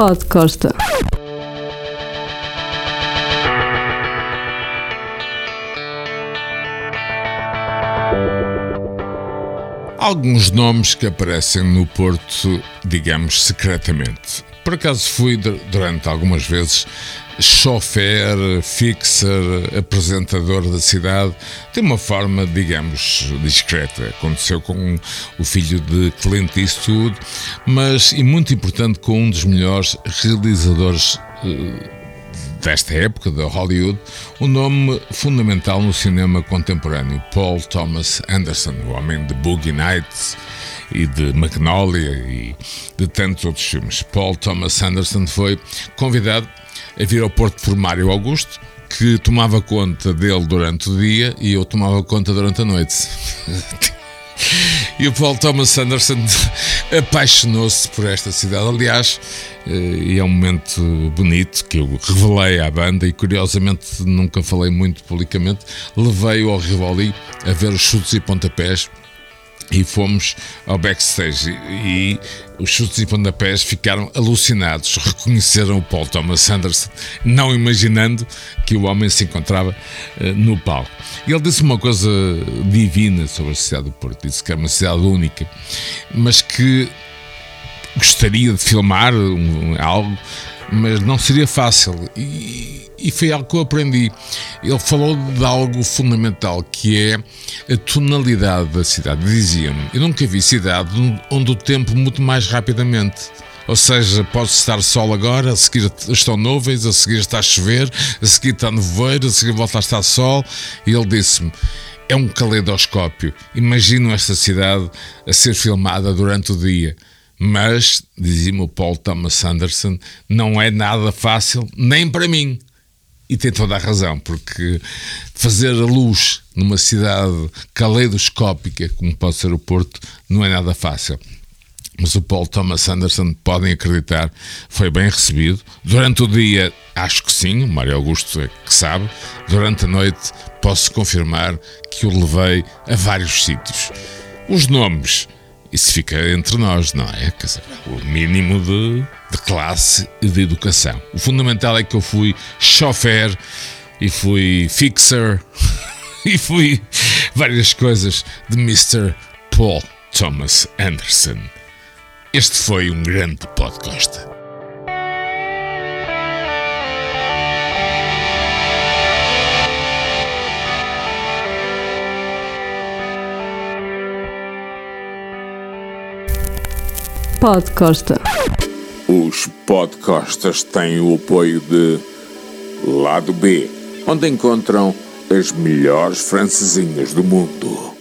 Pod Costa. Alguns nomes que aparecem no Porto, digamos, secretamente. Por acaso fui durante algumas vezes chofer, fixer, apresentador da cidade. Tem uma forma, digamos, discreta. Aconteceu com o filho de Clint Eastwood, mas, e muito importante, com um dos melhores realizadores uh, desta época, da Hollywood, um nome fundamental no cinema contemporâneo, Paul Thomas Anderson, o homem de Boogie Nights e de Magnolia e de tantos outros filmes. Paul Thomas Anderson foi convidado a vir ao Porto por Mário Augusto, que tomava conta dele durante o dia e eu tomava conta durante a noite. e o Paul Thomas Anderson apaixonou-se por esta cidade. Aliás, eh, e é um momento bonito que eu revelei à banda e curiosamente nunca falei muito publicamente. Levei-o ao Rivoli a ver os chutes e pontapés e fomos ao backstage e, os chutes e pontapés ficaram alucinados, reconheceram o Paul Thomas Anderson, não imaginando que o homem se encontrava uh, no palco. E ele disse uma coisa divina sobre a cidade do Porto, disse que é uma cidade única, mas que gostaria de filmar um, algo mas não seria fácil. E, e foi algo que eu aprendi. Ele falou de algo fundamental que é a tonalidade da cidade. Dizia-me: Eu nunca vi cidade onde o tempo muda mais rapidamente. Ou seja, pode estar sol agora, a seguir estão nuvens, a seguir está a chover, a seguir está nevoeiro, a seguir volta a estar sol. E ele disse-me: É um caleidoscópio. Imagino esta cidade a ser filmada durante o dia. Mas, dizia-me o Paul Thomas Anderson, não é nada fácil, nem para mim. E tem toda a razão, porque fazer a luz numa cidade caleidoscópica, como pode ser o Porto, não é nada fácil. Mas o Paul Thomas Anderson, podem acreditar, foi bem recebido. Durante o dia, acho que sim, o Mário Augusto é que sabe. Durante a noite, posso confirmar que o levei a vários sítios. Os nomes isso fica entre nós, não é? Dizer, o mínimo de, de classe e de educação. O fundamental é que eu fui chofer e fui fixer e fui várias coisas de Mr. Paul Thomas Anderson. Este foi um grande podcast. Podcosta. Os podcastas têm o apoio de Lado B, onde encontram as melhores francesinhas do mundo.